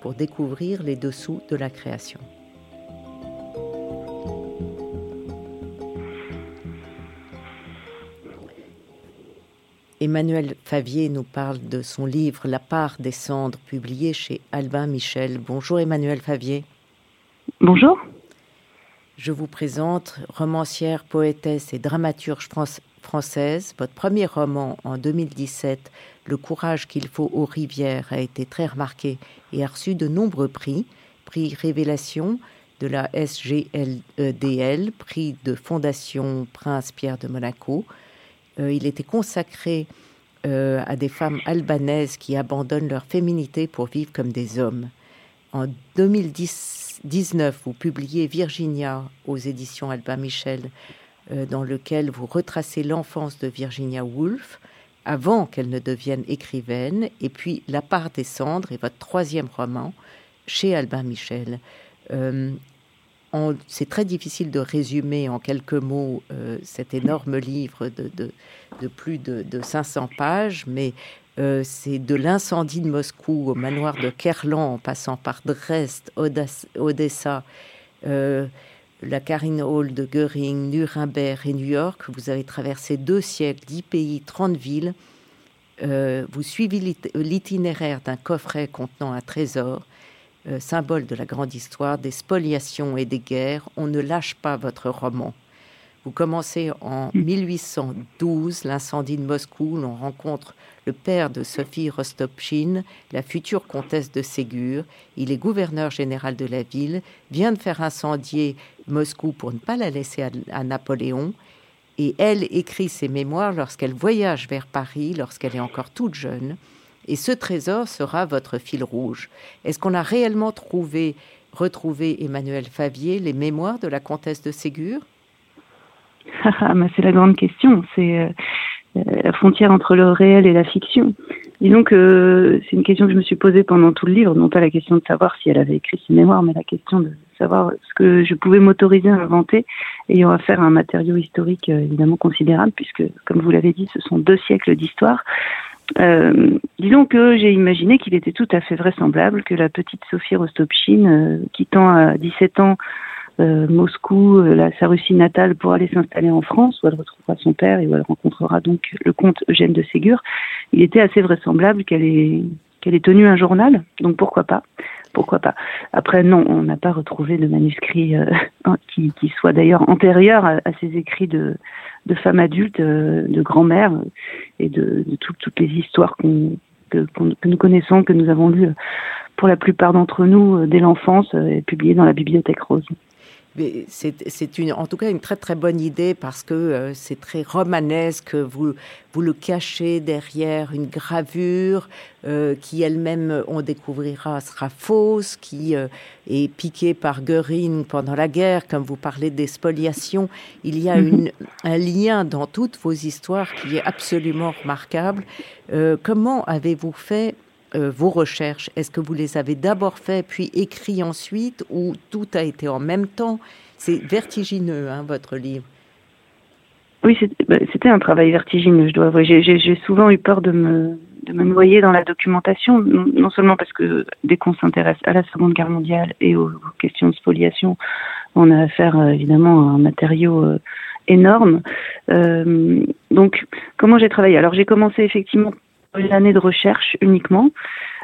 pour découvrir les dessous de la création. Emmanuel Favier nous parle de son livre La part des cendres, publié chez Albin Michel. Bonjour Emmanuel Favier. Bonjour. Je vous présente romancière, poétesse et dramaturge française. Votre premier roman en 2017, Le courage qu'il faut aux rivières, a été très remarqué et a reçu de nombreux prix. Prix Révélation de la SGLDL, prix de Fondation Prince Pierre de Monaco. Euh, il était consacré euh, à des femmes albanaises qui abandonnent leur féminité pour vivre comme des hommes. En 2010, 19, vous publiez Virginia aux éditions Albin Michel, dans lequel vous retracez l'enfance de Virginia Woolf avant qu'elle ne devienne écrivaine, et puis La part des cendres est votre troisième roman chez Albin Michel. Euh, c'est très difficile de résumer en quelques mots euh, cet énorme livre de, plus de, de, 500 pages, mais euh, c'est de l'incendie de Moscou au manoir de Kerlan, en passant par Dresde, Odessa, euh, la Karine Hall de Göring, Nuremberg et New York. Vous avez traversé deux siècles, dix pays, trente villes. Euh, vous suivez l'itinéraire d'un coffret contenant un trésor, symbole de la grande histoire, des spoliations et des guerres. On ne lâche pas votre roman. Vous commencez en 1812, hmm. l'incendie de Moscou, l'on rencontre le père de Sophie Rostopchine, la future comtesse de Ségur. Il est gouverneur général de la ville, vient de faire incendier Moscou pour ne pas la laisser à, Napoléon. Et elle écrit ses mémoires lorsqu'elle voyage vers Paris, lorsqu'elle est encore toute jeune. Et ce trésor sera votre fil rouge. Est-ce qu'on a réellement trouvé, retrouvé Emmanuel Favier, les mémoires de la comtesse de Ségur? Ah, c'est la grande question. C'est euh, la frontière entre le réel et la fiction. Disons que c'est une question que je me suis posée pendant tout le livre, non pas la question de savoir si elle avait écrit ses mémoires, mais la question de savoir ce que je pouvais m'autoriser à inventer, ayant affaire à un matériau historique euh, évidemment considérable, puisque, comme vous l'avez dit, ce sont deux siècles d'histoire. Euh, disons que j'ai imaginé qu'il était tout à fait vraisemblable que la petite Sophie Rostopchine, euh, quittant à 17 ans euh, Moscou, euh, sa Russie natale, pour aller s'installer en France, où elle retrouvera son père et où elle rencontrera donc le comte Eugène de Ségur, il était assez vraisemblable qu'elle ait, qu'elle ait tenu un journal, donc pourquoi pas pourquoi pas. Après, non, on n'a pas retrouvé de manuscrit euh, qui, qui, soit d'ailleurs antérieur à, à, ces écrits de, de femmes adultes, de grand-mères et de, de toutes les histoires qu'on, que, que, nous connaissons, que nous avons lues pour la plupart d'entre nous dès l'enfance et publiées dans la Bibliothèque Rose c'est une, en tout cas une très très bonne idée parce que euh, c'est très romanesque. Vous, vous le cachez derrière une gravure euh, qui elle-même, on découvrira, sera fausse, qui euh, est piquée par Göring pendant la guerre, comme vous parlez des spoliations. Il y a mhm. une, un lien dans toutes vos histoires qui est absolument remarquable. comment avez-vous fait euh, vos recherches? Est-ce que vous les avez d'abord fait puis écrit ensuite ou tout a été en même temps? C'est vertigineux, hein, votre livre. Oui, bah, c'était un travail vertigineux, je dois avouer. J'ai souvent eu peur de me, de me noyer dans la documentation, non seulement parce que dès qu'on s'intéresse à la Seconde Guerre mondiale et aux, questions de spoliation, on a affaire euh, évidemment à un matériau euh, énorme. donc, comment j'ai travaillé? Alors, j'ai commencé effectivement une année de recherche uniquement.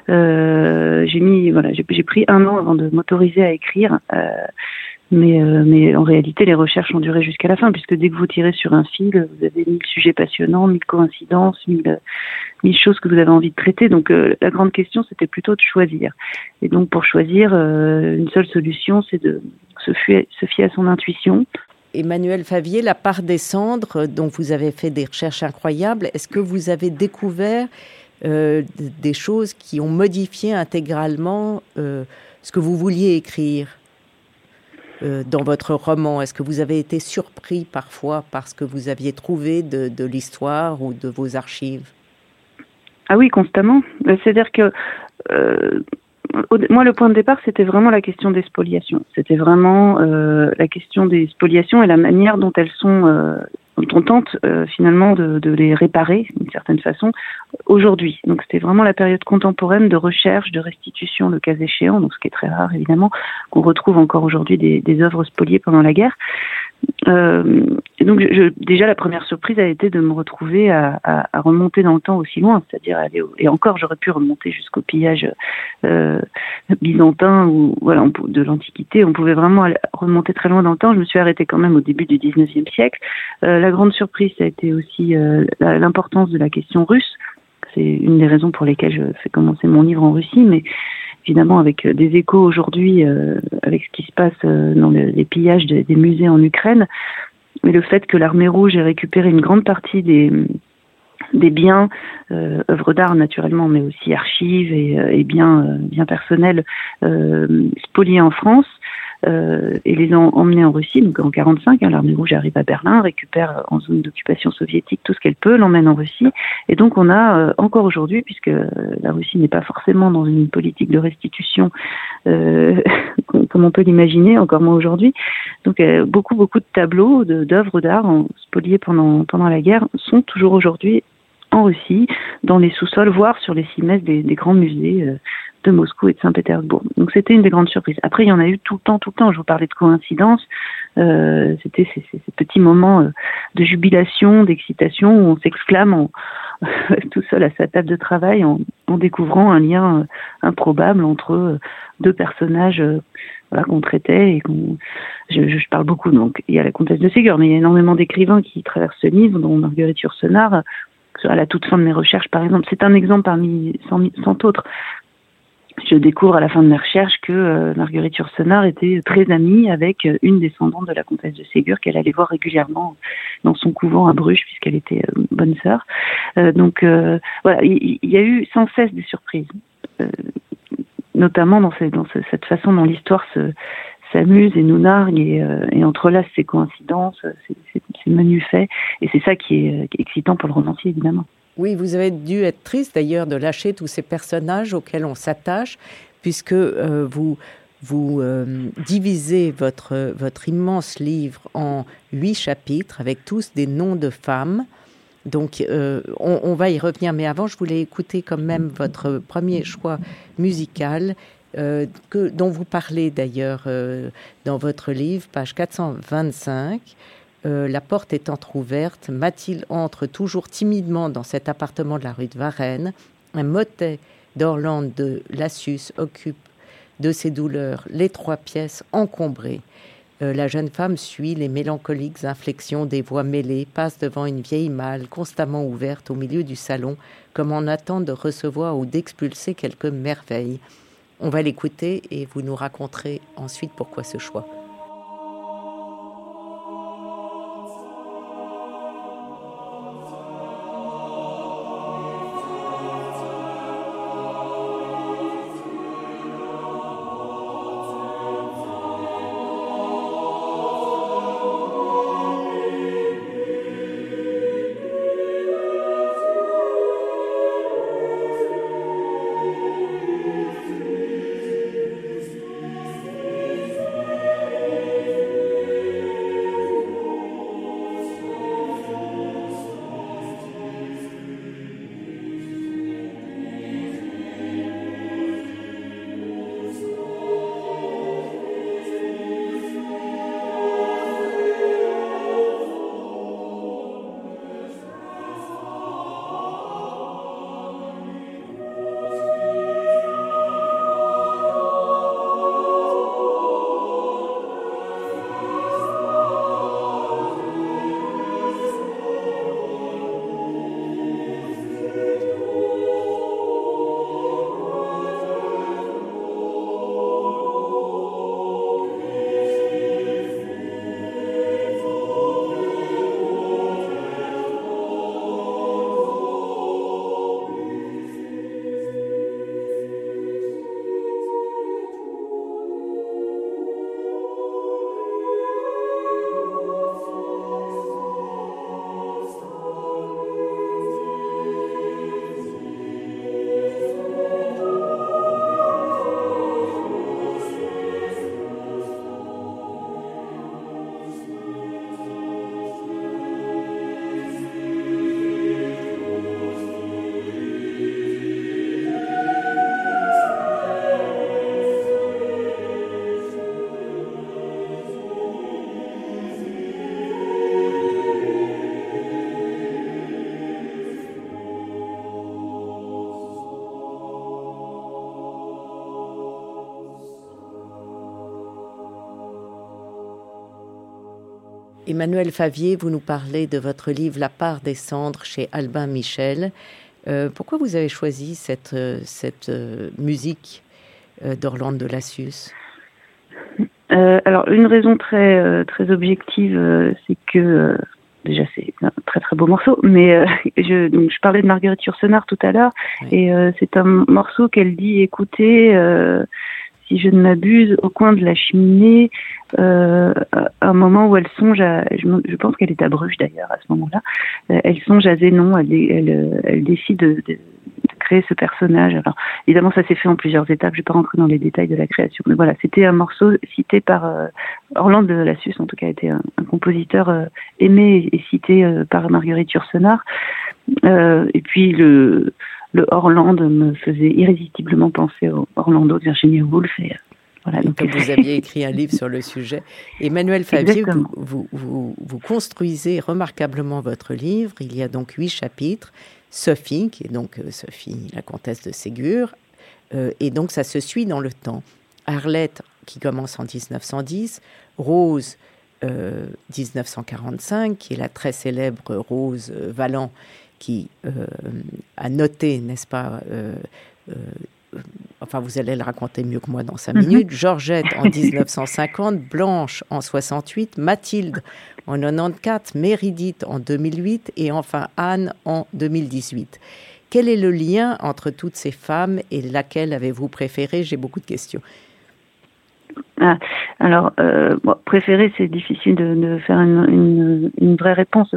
Euh, j'ai mis voilà, j'ai pris un an avant de m'autoriser à écrire. Euh, mais, euh, mais en réalité, les recherches ont duré jusqu'à la fin, puisque dès que vous tirez sur un fil, vous avez mille sujets passionnants, mille coïncidences, mille, mille choses que vous avez envie de traiter. Donc la grande question, c'était plutôt de choisir. Et donc pour choisir, une seule solution, c'est de se fier, se fier à son intuition, Emmanuel Favier, la part des cendres, dont vous avez fait des recherches incroyables, est-ce que vous avez découvert euh, des choses qui ont modifié intégralement euh, ce que vous vouliez écrire dans votre roman? Est-ce que vous avez été surpris parfois par ce que vous aviez trouvé de l'histoire ou de vos archives? Ah oui, constamment. C'est-à-dire que euh, moi, le point de départ, c'était vraiment la question des spoliations. C'était vraiment euh, la question des spoliations et la manière dont elles sont, euh, dont on tente euh, finalement de, de, les réparer d'une certaine façon aujourd'hui. Donc, c'était vraiment la période contemporaine de recherche, de restitution, le cas échéant, donc ce qui est très rare évidemment, qu'on retrouve encore aujourd'hui des, des œuvres spoliées pendant la guerre. Euh, donc, déjà, la première surprise a été de me retrouver à, remonter dans le temps aussi loin, c'est-à-dire et encore, j'aurais pu remonter jusqu'au pillage euh, byzantin ou voilà de l'Antiquité. On pouvait vraiment remonter très loin dans le temps. Je me suis arrêtée quand même au début du 19e siècle. Euh, la grande surprise, ça a été aussi l'importance de la question russe. C'est une des raisons pour lesquelles je fais commencer mon livre en Russie, mais évidemment avec euh, des échos aujourd'hui, euh, avec ce qui se passe euh, dans les pillages des, musées en Ukraine, mais le fait que l'armée rouge ait récupéré une grande partie des, des biens, euh, œuvres d'art naturellement, mais aussi archives et, et biens, bien personnels euh, spoliés en France, euh, et les ont emmenés en Russie. Donc en 45, hein, l'armée rouge arrive à Berlin, récupère en zone d'occupation soviétique tout ce qu'elle peut, l'emmène en Russie. Et donc on a euh, encore aujourd'hui, puisque la Russie n'est pas forcément dans une politique de restitution euh, comme on peut l'imaginer, encore moins aujourd'hui. Donc euh, beaucoup beaucoup de tableaux, d'œuvres d'art spoliés pendant la guerre sont toujours aujourd'hui en Russie, dans les sous-sols, voire sur les cimaises des, grands musées euh, de Moscou et de Saint-Pétersbourg. Donc c'était une des grandes surprises. Après, il y en a eu tout le temps, tout le temps. Je vous parlais de coïncidence. Euh, c'était ces, petits moments euh, de jubilation, d'excitation où on s'exclame tout seul à sa table de travail en, découvrant un lien euh, improbable entre euh, deux personnages qu'on traitait et qu'on. Je, parle beaucoup donc. Il y a la comtesse de Ségur, mais il y a énormément d'écrivains qui traversent ce livre, dont Marguerite Yourcenar, à la toute fin de mes recherches, par exemple. C'est un exemple parmi cent autres. Je découvre à la fin de mes recherches que euh, Marguerite Yourcenar était très amie avec euh, une descendante de la comtesse de Ségur qu'elle allait voir régulièrement dans son couvent à Bruges puisqu'elle était euh, bonne sœur. Donc voilà, il, y a eu sans cesse des surprises, notamment dans, cette façon dont l'histoire se s'amuse et nous nargue et, et entrelace ces coïncidences, ces, ces, ces menus faits. Et c'est ça qui est excitant pour le romancier, évidemment. Oui, vous avez dû être triste d'ailleurs de lâcher tous ces personnages auxquels on s'attache, puisque euh, vous, vous euh, divisez votre, votre immense livre en huit chapitres avec tous des noms de femmes. Donc, euh, on, va y revenir, mais avant, je voulais écouter quand même votre premier choix musical dont vous parlez d'ailleurs dans votre livre, page 425. Euh, la porte est entr'ouverte, Mathilde entre toujours timidement dans cet appartement de la rue de Varennes. Un motet d'Orlande de Lassus occupe de ses douleurs les trois pièces encombrées. Euh, la jeune femme suit les mélancoliques inflexions des voix mêlées, passe devant une vieille malle constamment ouverte au milieu du salon, comme en attend de recevoir ou d'expulser quelque merveille. On va l'écouter et vous nous raconterez ensuite pourquoi ce choix. Emmanuel Favier, vous nous parlez de votre livre La part des cendres chez Albin Michel. Euh, pourquoi vous avez choisi cette, euh, cette euh, musique d'Orlande de Lassus Alors, une raison très, très objective, c'est que déjà c'est un très très beau morceau, mais je, donc, je parlais de Marguerite Yourcenar tout à l'heure, et c'est un morceau qu'elle dit écoutez si je ne m'abuse, au coin de la cheminée, euh, un moment où elle songe à, je, pense qu'elle est à Bruges d'ailleurs à ce moment-là, euh, elle songe à Zénon, elle, elle, elle décide de, de, créer ce personnage. Alors évidemment, ça s'est fait en plusieurs étapes. Je ne vais pas rentrer dans les détails de la création, mais voilà, c'était un morceau cité par euh, Orlande de Lassus, en tout cas, était un, un compositeur euh, aimé et cité euh, par Marguerite Yourcenar. et puis le le Orlando me faisait irrésistiblement penser au Orlando de Virginia Woolf. Et, euh, voilà, donc... vous aviez écrit un livre sur le sujet. Emmanuel Favier, vous, vous, vous, construisez remarquablement votre livre. Il y a donc huit chapitres. Sophie, qui est donc euh, Sophie, la comtesse de Ségur, euh, et donc ça se suit dans le temps. Arlette, qui commence en 1910, Rose, 1945, qui est la très célèbre Rose Valland, qui euh, a noté, n'est-ce pas, euh, euh, enfin vous allez le raconter mieux que moi dans cinq mhm. minutes, Georgette en 1950, Blanche en 68, Mathilde en 94, Méridite en 2008 et enfin Anne en 2018. Quel est le lien entre toutes ces femmes et laquelle avez-vous préféré? J'ai beaucoup de questions. Ah, alors, euh, préféré, c'est difficile de, faire une, une, vraie réponse.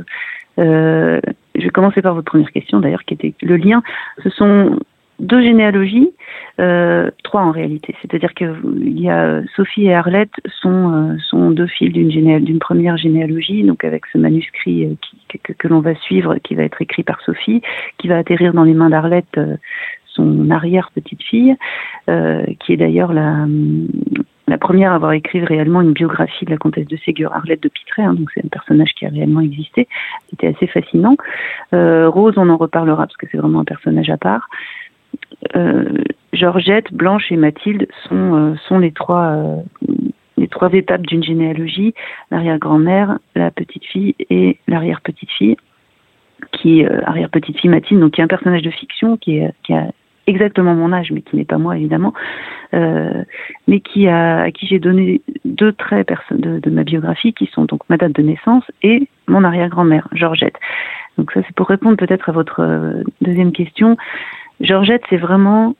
Euh, je vais commencer par votre première question, d'ailleurs, qui était le lien. Ce sont deux généalogies, euh, trois en réalité. C'est-à-dire qu'il y a Sophie et Arlette sont, euh, sont deux fils d'une, première généalogie, donc avec ce manuscrit euh, que, que l'on va suivre, qui va être écrit par Sophie, qui va atterrir dans les mains d'Arlette, son arrière-petite-fille, qui est d'ailleurs la, la première à avoir écrit réellement une biographie de la comtesse de Ségur, Arlette de Pitré, hein, donc c'est un personnage qui a réellement existé, c'était assez fascinant. Euh, Rose, on en reparlera parce que c'est vraiment un personnage à part. Euh, Georgette, Blanche et Mathilde sont, euh, sont les trois les trois étapes d'une généalogie, l'arrière-grand-mère, la petite-fille et l'arrière-petite-fille, qui arrière-petite-fille Mathilde, donc qui est un personnage de fiction qui, est, qui a exactement mon âge, mais qui n'est pas moi évidemment, euh, mais qui a, à qui j'ai donné deux traits de, de ma biographie, qui sont donc ma date de naissance et mon arrière-grand-mère, Georgette. Donc ça, c'est pour répondre peut-être à votre euh, deuxième question. Georgette, c'est vraiment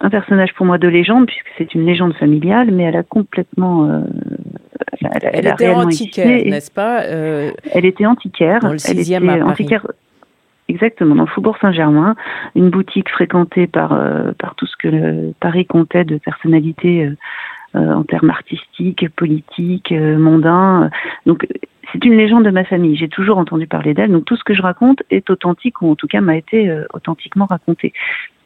un personnage pour moi de légende, puisque c'est une légende familiale, mais elle a complètement... Euh, elle, elle, était antiquaire, n'est-ce pas euh, Elle était antiquaire. Dans le sixième à Paris. Antiquaire, Exactement, dans le Faubourg Saint-Germain, une boutique fréquentée par, euh, par tout ce que le Paris comptait de personnalités euh, euh, en termes artistiques, politiques, mondains. Donc, c'est une légende de ma famille. J'ai toujours entendu parler d'elle. Donc, tout ce que je raconte est authentique ou en tout cas m'a été authentiquement raconté.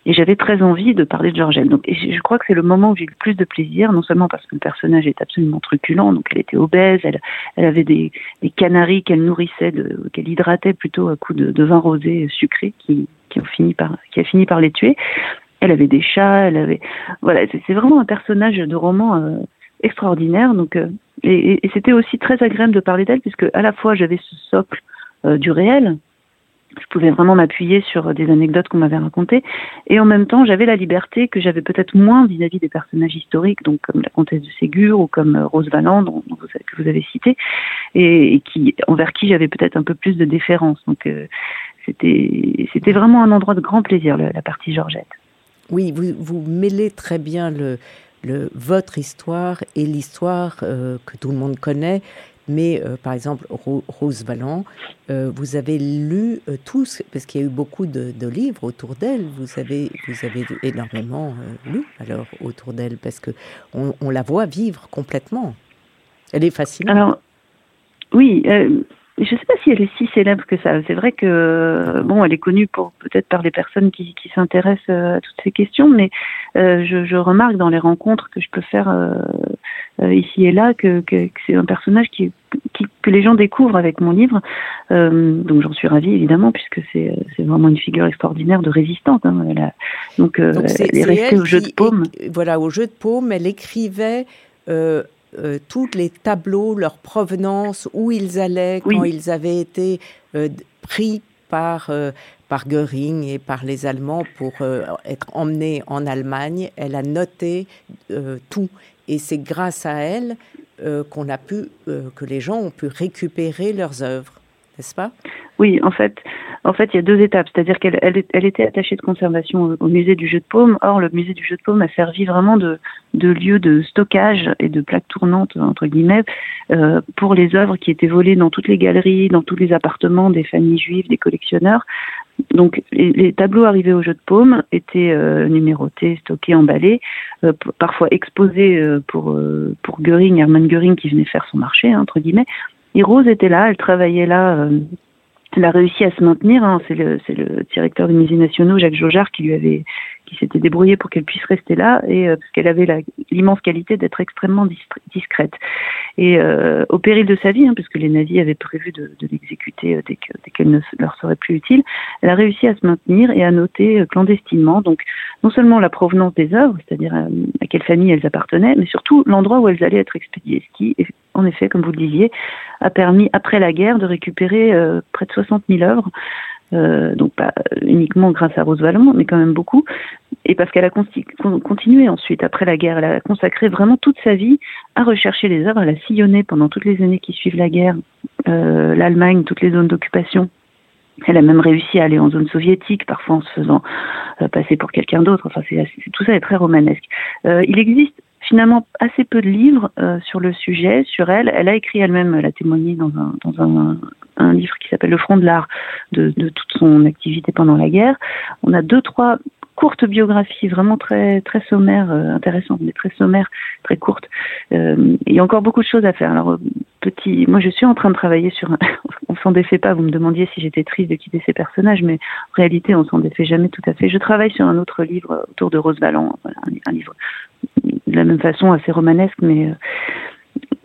Et j'avais très envie de parler de Georgette. Donc, je crois que c'est le moment où j'ai eu le plus de plaisir, non seulement parce que le personnage est absolument truculent, donc elle était obèse, elle, elle avait des, des canaris qu'elle nourrissait, qu'elle hydratait plutôt à coups de, de vin rosé sucré qui, qui, ont fini par, qui a fini par les tuer. Elle avait des chats, elle avait, voilà, c'est vraiment un personnage de roman euh, extraordinaire. Donc, euh, et, et c'était aussi très agréable de parler d'elle puisque à la fois j'avais ce socle euh, du réel, je pouvais vraiment m'appuyer sur des anecdotes qu'on m'avait racontées. Et en même temps, j'avais la liberté que j'avais peut-être moins vis-à-vis des personnages historiques, donc comme la comtesse de Ségur ou comme euh, Rose Valland, que vous avez cité, et, envers qui j'avais peut-être un peu plus de déférence. Donc euh, c'était, vraiment un endroit de grand plaisir, la, partie Georgette. Oui, vous, vous mêlez très bien votre histoire et l'histoire euh, que tout le monde connaît mais euh, par exemple, Rose Valland, euh, vous avez lu euh, tous, parce qu'il y a eu beaucoup de, livres autour d'elle, vous avez, vous avez énormément lu alors autour d'elle, parce que on, la voit vivre complètement. Elle est fascinante. Alors, oui, je ne sais pas si elle est si célèbre que ça. C'est vrai que bon, elle est connue peut-être par des personnes qui, s'intéressent à toutes ces questions, mais je, remarque dans les rencontres que je peux faire euh, ici et là que, que, c'est un personnage qui, que les gens découvrent avec mon livre. Euh, donc j'en suis ravie évidemment puisque c'est vraiment une figure extraordinaire de résistante. Hein. donc, euh, elle est restée au jeu de paume. voilà, au jeu de paume, elle écrivait tous les tableaux, leur provenance, où ils allaient, quand ils avaient été pris par, par Göring et par les Allemands pour être emmenés en Allemagne. Elle a noté tout. Et c'est grâce à elle qu'on a pu, que les gens ont pu récupérer leurs œuvres, n'est-ce pas? Oui, en fait, en fait, il y a deux étapes. C'est-à-dire qu'elle elle, était attachée de conservation au, musée du jeu de paume. Or, le musée du jeu de paume a servi vraiment de, de lieu de stockage et de plaque tournante, entre guillemets, euh, pour les œuvres qui étaient volées dans toutes les galeries, dans tous les appartements des familles juives, des collectionneurs. Donc, les, tableaux arrivés au jeu de paume étaient euh, numérotés, stockés, emballés, euh, parfois exposés euh, pour, pour Göring, Hermann Göring, qui venait faire son marché, hein, entre guillemets. Et Rose était là, elle travaillait là elle a réussi à se maintenir. Hein. C'est le, le, directeur des musées nationaux, Jacques Jaujard, qui lui avait, qui s'était débrouillé pour qu'elle puisse rester là, et euh, parce qu'elle avait l'immense qualité d'être extrêmement discrète. Et euh, au péril de sa vie, hein, parce que les nazis avaient prévu de, l'exécuter euh, dès qu'elle ne leur serait plus utile, elle a réussi à se maintenir et à noter euh, clandestinement, donc non seulement la provenance des œuvres, c'est-à-dire à, quelle famille elles appartenaient, mais surtout l'endroit où elles allaient être expédiées, ce qui en effet, comme vous le disiez, a permis, après la guerre, de récupérer près de 60 000 œuvres. Euh, donc pas uniquement grâce à Rose Vallon, mais quand même beaucoup. Et parce qu'elle a continué ensuite, après la guerre, elle a consacré vraiment toute sa vie à rechercher les œuvres. Elle a sillonné pendant toutes les années qui suivent la guerre euh, l'Allemagne, toutes les zones d'occupation. Elle a même réussi à aller en zone soviétique, parfois en se faisant passer pour quelqu'un d'autre. Enfin, tout ça est très romanesque. il existe finalement assez peu de livres euh, sur le sujet, sur elle. Elle a écrit elle-même, elle a témoigné dans un, dans un, livre qui s'appelle Le front de l'art de, toute son activité pendant la guerre. On a deux, trois courtes biographies vraiment très très sommaires, euh, intéressantes, mais très sommaires, très courtes. Euh, il y a encore beaucoup de choses à faire. Alors petit, moi je suis en train de travailler sur. Un, on s'en défait pas. Vous me demandiez si j'étais triste de quitter ces personnages, mais en réalité on s'en défait jamais tout à fait. Je travaille sur un autre livre autour de Rose Valland, voilà, un livre de la même façon assez romanesque, mais euh,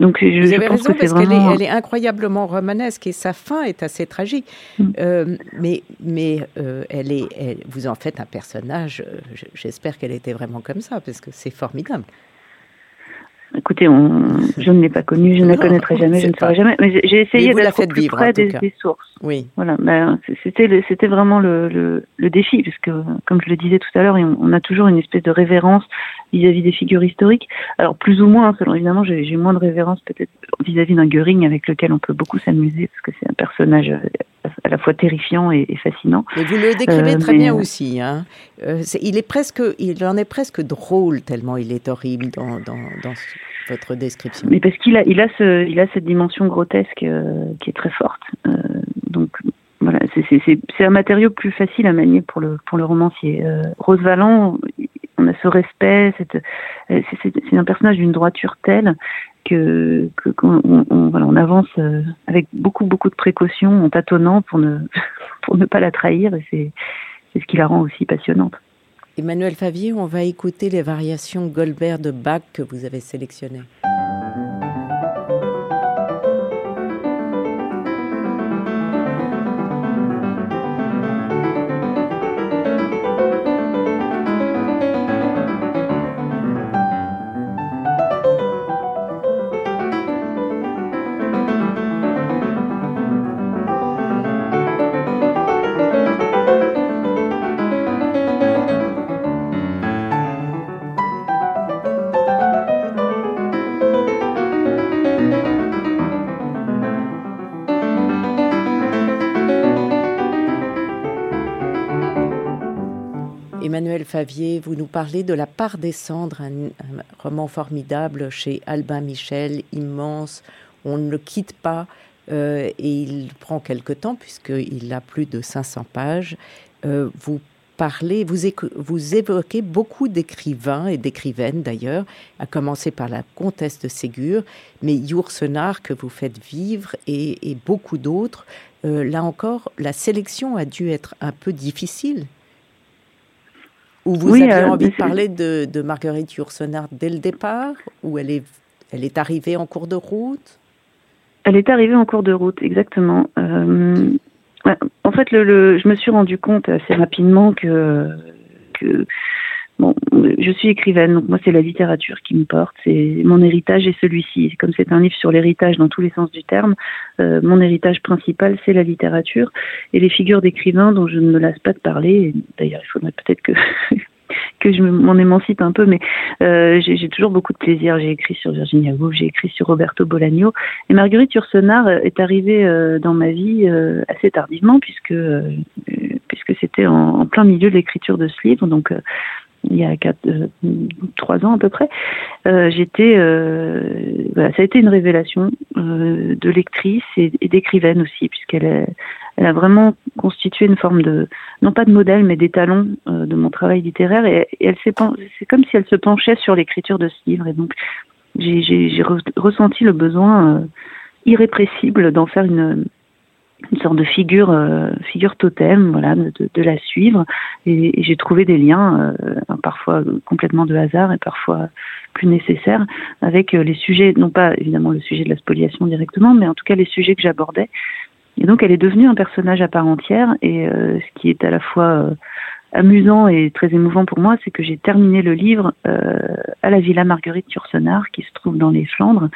donc je, Vous avez raison parce qu'elle est, elle est incroyablement romanesque et sa fin est assez tragique. Mm. Euh, mais mais euh, elle est, elle, vous en faites un personnage. J'espère qu'elle était vraiment comme ça parce que c'est formidable. Écoutez, on, je ne l'ai pas connue, je ne la connaîtrai jamais, je ne saurai jamais. Mais j'ai essayé d'être plus vivre, près des, des, sources. Oui. Voilà. Ben, c'était, c'était vraiment le, le, le, défi, parce que, comme je le disais tout à l'heure, on, a toujours une espèce de révérence vis-à-vis des figures historiques. Alors plus ou moins, hein, selon évidemment, j'ai, moins de révérence peut-être vis-à-vis d'un Göring avec lequel on peut beaucoup s'amuser, parce que c'est un personnage à la fois terrifiant et, fascinant. Et vous le décrivez euh, très bien aussi. Hein. Euh, il est presque, il en est presque drôle tellement il est horrible dans, dans, dans votre description. Mais parce qu'il a, il a ce, il a cette dimension grotesque euh, qui est très forte. donc voilà, c'est un matériau plus facile à manier pour le pour le romancier. Rose Valland, on a ce respect, c'est un personnage d'une droiture telle que qu'on on, voilà, on avance euh, avec beaucoup beaucoup de précautions en tâtonnant pour ne pour ne pas la trahir et c'est c'est ce qui la rend aussi passionnante. Emmanuel Favier, on va écouter les variations Goldberg de Bach que vous avez sélectionnées. Emmanuel Favier, vous nous parlez de La part des cendres, un, roman formidable chez Albin Michel, immense. On ne le quitte pas euh, et il prend quelque temps puisqu'il a plus de 500 pages. Euh, vous parlez, vous, vous évoquez beaucoup d'écrivains et d'écrivaines d'ailleurs, à commencer par la comtesse de Ségur, mais Yourcenar que vous faites vivre et, beaucoup d'autres. Euh, là encore, la sélection a dû être un peu difficile ou vous aviez euh, envie de parler de, de Marguerite Yourcenar dès le départ Ou elle est, elle est arrivée en cours de route? Elle est arrivée en cours de route, exactement. Euh, en fait, le, je me suis rendu compte assez rapidement que, que Bon, je suis écrivaine, donc moi c'est la littérature qui me porte, c'est mon héritage est celui-ci. Comme c'est un livre sur l'héritage dans tous les sens du terme, euh, mon héritage principal c'est la littérature et les figures d'écrivains dont je ne me lasse pas de parler. D'ailleurs, il faudrait peut-être que que je m'en émancipe un peu, mais euh, j'ai toujours beaucoup de plaisir. J'ai écrit sur Virginia Woolf, j'ai écrit sur Roberto Bolaño, et Marguerite Yourcenar est arrivée euh, dans ma vie euh, assez tardivement, puisque puisque c'était en, en, plein milieu de l'écriture de ce livre, donc il y a quatre, trois ans à peu près, euh, j'étais, euh, voilà, ça a été une révélation euh, de lectrice et, d'écrivaine aussi, puisqu'elle elle a vraiment constitué une forme de, non pas de modèle, mais d'étalon euh, de mon travail littéraire. Et, elle s'est, c'est comme si elle se penchait sur l'écriture de ce livre. Et donc, j'ai, ressenti le besoin euh, irrépressible d'en faire une, une sorte de figure, euh, figure totem, voilà, de, de la suivre. Et, et, j'ai trouvé des liens, euh, parfois complètement de hasard et parfois plus nécessaires, avec les sujets, non pas évidemment le sujet de la spoliation directement, mais en tout cas les sujets que j'abordais et donc elle est devenue un personnage à part entière. Et euh, ce qui est à la fois euh, amusant et très émouvant pour moi, c'est que j'ai terminé le livre euh, à la Villa Marguerite Yourcenar, qui se trouve dans les Flandres,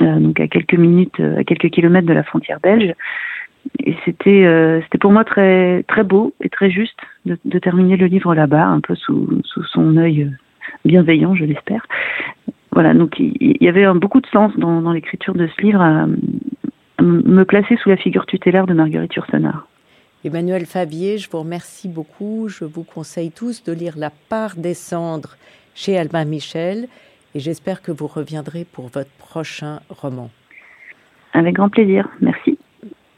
euh, donc à quelques minutes, euh, à quelques kilomètres de la frontière belge. Et c'était euh, c'était pour moi très très beau et très juste de, de terminer le livre là-bas, un peu sous, sous son œil bienveillant, je l'espère. Voilà, donc il y, avait un, beaucoup de sens dans, dans l'écriture de ce livre me placer sous la figure tutélaire de Marguerite Yourcenar. Emmanuel Fabier, je vous remercie beaucoup. Je vous conseille tous de lire La part des cendres chez Albin Michel et j'espère que vous reviendrez pour votre prochain roman. Avec grand plaisir. Merci.